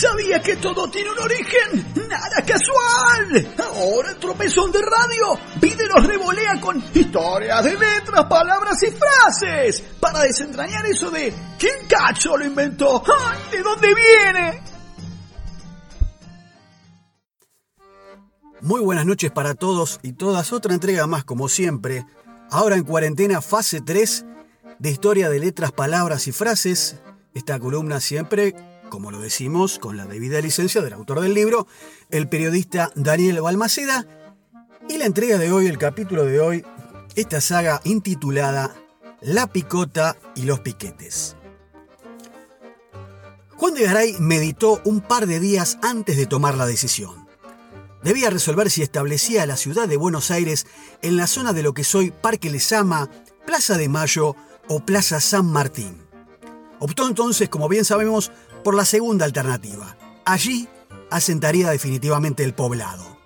¿Sabía que todo tiene un origen? ¡Nada casual! Ahora el tropezón de radio pide los revolea con historias de letras, palabras y frases para desentrañar eso de ¿quién cacho lo inventó? ¡Ay, ¿De dónde viene? Muy buenas noches para todos y todas. Otra entrega más, como siempre. Ahora en cuarentena, fase 3 de historia de letras, palabras y frases. Esta columna siempre, como lo decimos, con la debida licencia del autor del libro, el periodista Daniel Balmaceda. Y la entrega de hoy, el capítulo de hoy, esta saga intitulada La picota y los piquetes. Juan de Garay meditó un par de días antes de tomar la decisión debía resolver si establecía la ciudad de Buenos Aires en la zona de lo que soy Parque Lesama, Plaza de Mayo o Plaza San Martín. Optó entonces, como bien sabemos, por la segunda alternativa. Allí asentaría definitivamente el poblado.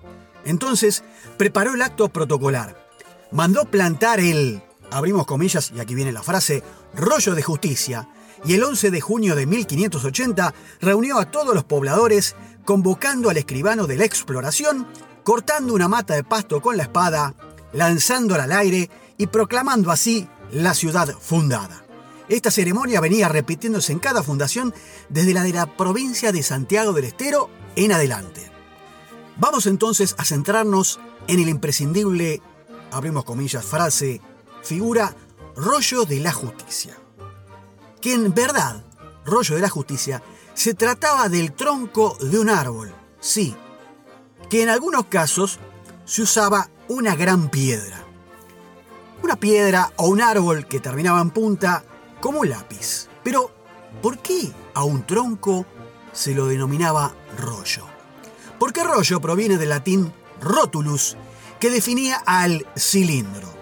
Entonces, preparó el acto protocolar. Mandó plantar el, abrimos comillas, y aquí viene la frase, rollo de justicia, y el 11 de junio de 1580 reunió a todos los pobladores convocando al escribano de la exploración, cortando una mata de pasto con la espada, lanzándola al aire y proclamando así la ciudad fundada. Esta ceremonia venía repitiéndose en cada fundación desde la de la provincia de Santiago del Estero en adelante. Vamos entonces a centrarnos en el imprescindible, abrimos comillas, frase, figura, rollo de la justicia. Que en verdad, rollo de la justicia se trataba del tronco de un árbol, sí, que en algunos casos se usaba una gran piedra. Una piedra o un árbol que terminaba en punta como lápiz. Pero, ¿por qué a un tronco se lo denominaba rollo? Porque rollo proviene del latín rotulus, que definía al cilindro.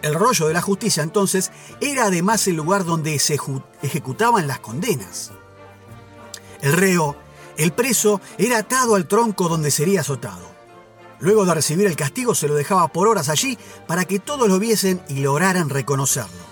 El rollo de la justicia entonces era además el lugar donde se ejecutaban las condenas. El reo, el preso, era atado al tronco donde sería azotado. Luego de recibir el castigo se lo dejaba por horas allí para que todos lo viesen y lograran reconocerlo.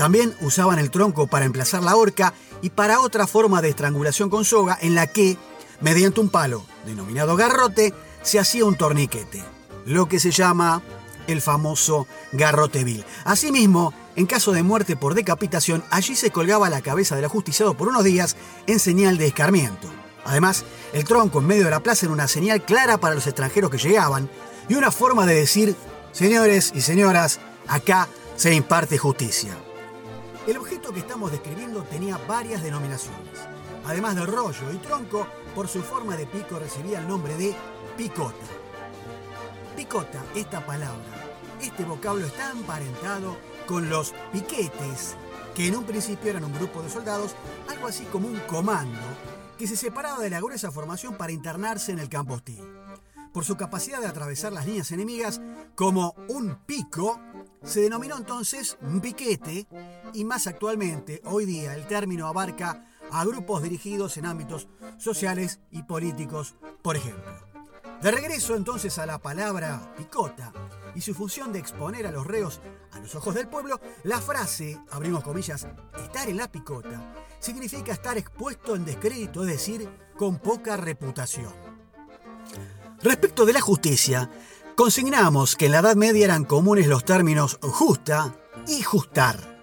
También usaban el tronco para emplazar la horca y para otra forma de estrangulación con soga en la que, mediante un palo denominado garrote, se hacía un torniquete, lo que se llama el famoso garrote vil. Asimismo, en caso de muerte por decapitación, allí se colgaba la cabeza del ajusticiado por unos días en señal de escarmiento. Además, el tronco en medio de la plaza era una señal clara para los extranjeros que llegaban y una forma de decir, señores y señoras, acá se imparte justicia. El objeto que estamos describiendo tenía varias denominaciones. Además del rollo y tronco, por su forma de pico recibía el nombre de picota. Picota, esta palabra, este vocablo está emparentado con los piquetes, que en un principio eran un grupo de soldados, algo así como un comando, que se separaba de la gruesa formación para internarse en el campo hostil. Por su capacidad de atravesar las líneas enemigas como un pico, se denominó entonces piquete y más actualmente, hoy día, el término abarca a grupos dirigidos en ámbitos sociales y políticos, por ejemplo. De regreso entonces a la palabra picota, y su función de exponer a los reos a los ojos del pueblo, la frase, abrimos comillas, estar en la picota, significa estar expuesto en descrédito, es decir, con poca reputación. Respecto de la justicia, consignamos que en la Edad Media eran comunes los términos justa y justar.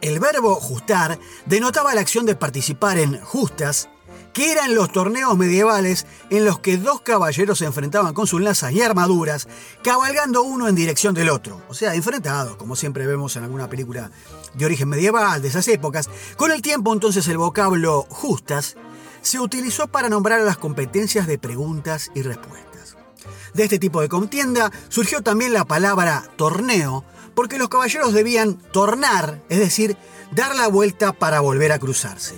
El verbo justar denotaba la acción de participar en justas que eran los torneos medievales en los que dos caballeros se enfrentaban con sus lanzas y armaduras, cabalgando uno en dirección del otro, o sea, enfrentados, como siempre vemos en alguna película de origen medieval de esas épocas. Con el tiempo entonces el vocablo justas se utilizó para nombrar las competencias de preguntas y respuestas. De este tipo de contienda surgió también la palabra torneo, porque los caballeros debían tornar, es decir, dar la vuelta para volver a cruzarse.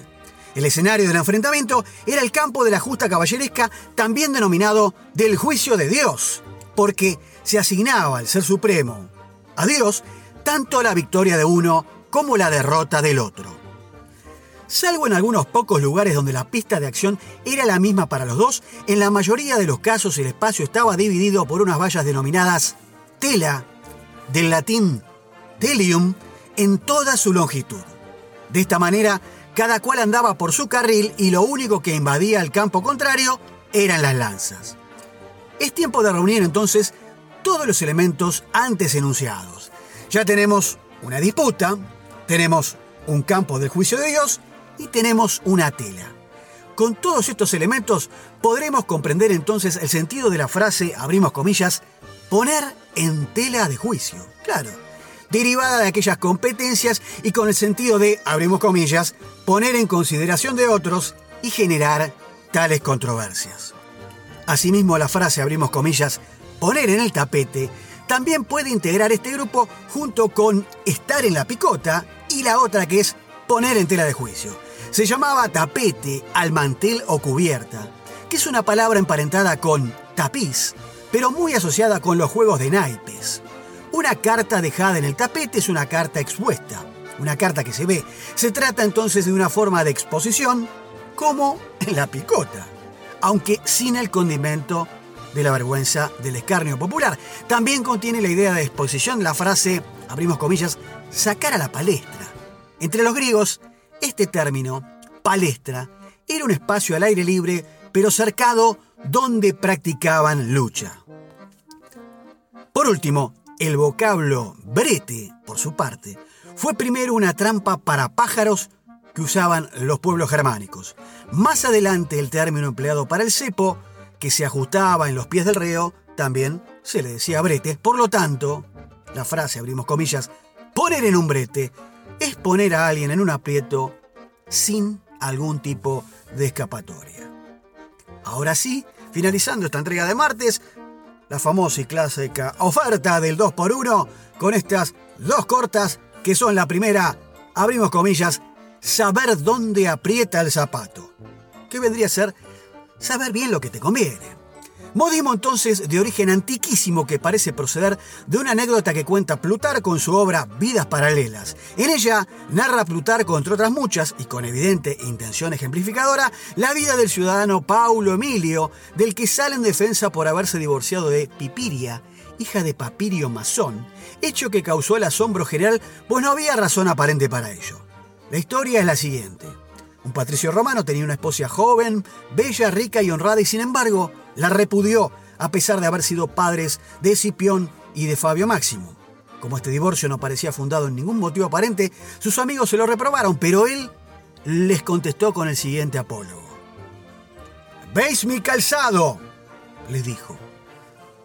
El escenario del enfrentamiento era el campo de la justa caballeresca, también denominado del juicio de Dios, porque se asignaba al Ser Supremo, a Dios, tanto la victoria de uno como la derrota del otro. Salvo en algunos pocos lugares donde la pista de acción era la misma para los dos, en la mayoría de los casos el espacio estaba dividido por unas vallas denominadas tela, del latín telium, en toda su longitud. De esta manera, cada cual andaba por su carril y lo único que invadía el campo contrario eran las lanzas. Es tiempo de reunir entonces todos los elementos antes enunciados. Ya tenemos una disputa, tenemos un campo del juicio de Dios y tenemos una tela. Con todos estos elementos podremos comprender entonces el sentido de la frase, abrimos comillas, poner en tela de juicio. Claro, derivada de aquellas competencias y con el sentido de, abrimos comillas, poner en consideración de otros y generar tales controversias. Asimismo, la frase, abrimos comillas, poner en el tapete, también puede integrar este grupo junto con estar en la picota y la otra que es poner en tela de juicio. Se llamaba tapete al mantel o cubierta, que es una palabra emparentada con tapiz, pero muy asociada con los juegos de naipes. Una carta dejada en el tapete es una carta expuesta, una carta que se ve. Se trata entonces de una forma de exposición como la picota, aunque sin el condimento de la vergüenza del escarnio popular. También contiene la idea de exposición la frase, abrimos comillas, sacar a la palestra. Entre los griegos, este término, palestra, era un espacio al aire libre, pero cercado donde practicaban lucha. Por último, el vocablo brete, por su parte, fue primero una trampa para pájaros que usaban los pueblos germánicos. Más adelante el término empleado para el cepo, que se ajustaba en los pies del reo, también se le decía brete. Por lo tanto, la frase, abrimos comillas, poner en un brete, es poner a alguien en un aprieto sin algún tipo de escapatoria. Ahora sí, finalizando esta entrega de martes, la famosa y clásica oferta del 2x1 con estas dos cortas que son la primera, abrimos comillas, saber dónde aprieta el zapato, que vendría a ser saber bien lo que te conviene. Modismo entonces de origen antiquísimo que parece proceder de una anécdota que cuenta Plutarco en su obra Vidas Paralelas. En ella narra Plutarco, entre otras muchas, y con evidente intención ejemplificadora, la vida del ciudadano Paulo Emilio, del que sale en defensa por haberse divorciado de Pipiria, hija de Papirio Masón, hecho que causó el asombro general, pues no había razón aparente para ello. La historia es la siguiente. Un patricio romano tenía una esposa joven, bella, rica y honrada y sin embargo la repudió a pesar de haber sido padres de Escipión y de Fabio Máximo. Como este divorcio no parecía fundado en ningún motivo aparente, sus amigos se lo reprobaron, pero él les contestó con el siguiente apólogo. ¿Veis mi calzado? les dijo.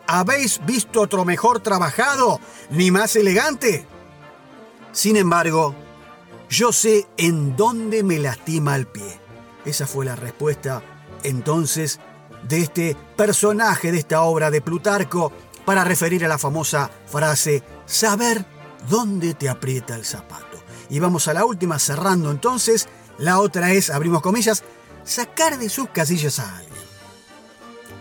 ¿Habéis visto otro mejor trabajado, ni más elegante? Sin embargo, yo sé en dónde me lastima el pie. Esa fue la respuesta entonces de este personaje de esta obra de Plutarco para referir a la famosa frase saber dónde te aprieta el zapato. Y vamos a la última cerrando entonces. La otra es, abrimos comillas, sacar de sus casillas a alguien.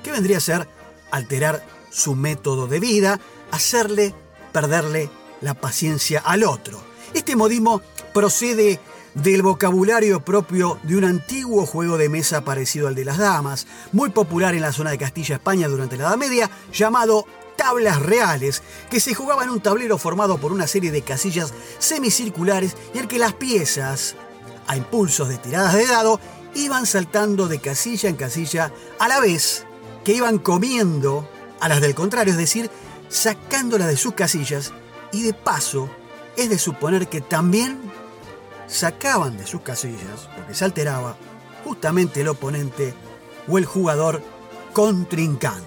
¿Qué vendría a ser alterar su método de vida, hacerle perderle la paciencia al otro. Este modismo procede del vocabulario propio de un antiguo juego de mesa parecido al de las damas, muy popular en la zona de Castilla, España durante la Edad Media, llamado tablas reales, que se jugaba en un tablero formado por una serie de casillas semicirculares y en que las piezas, a impulsos de tiradas de dado, iban saltando de casilla en casilla a la vez que iban comiendo a las del contrario, es decir, sacándolas de sus casillas y de paso es de suponer que también sacaban de sus casillas, porque se alteraba, justamente el oponente o el jugador contrincante.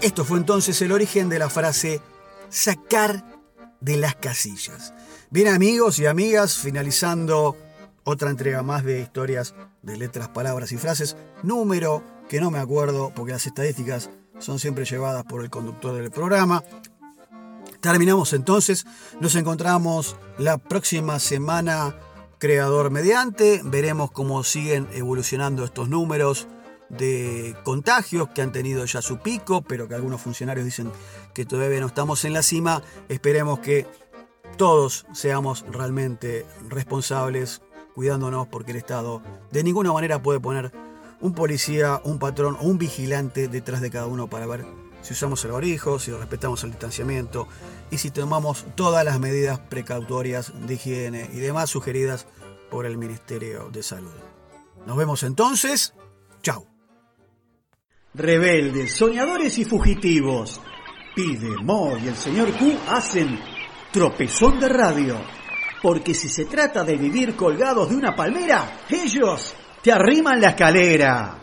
Esto fue entonces el origen de la frase sacar de las casillas. Bien amigos y amigas, finalizando otra entrega más de historias de letras, palabras y frases, número que no me acuerdo porque las estadísticas son siempre llevadas por el conductor del programa. Terminamos entonces, nos encontramos la próxima semana, creador mediante, veremos cómo siguen evolucionando estos números de contagios que han tenido ya su pico, pero que algunos funcionarios dicen que todavía no estamos en la cima. Esperemos que todos seamos realmente responsables, cuidándonos, porque el Estado de ninguna manera puede poner un policía, un patrón o un vigilante detrás de cada uno para ver si usamos el orijo, si respetamos el distanciamiento y si tomamos todas las medidas precautorias de higiene y demás sugeridas por el Ministerio de Salud. Nos vemos entonces. Chao. Rebeldes, soñadores y fugitivos. Pide, Mo y el señor Q hacen tropezón de radio. Porque si se trata de vivir colgados de una palmera, ellos te arriman la escalera.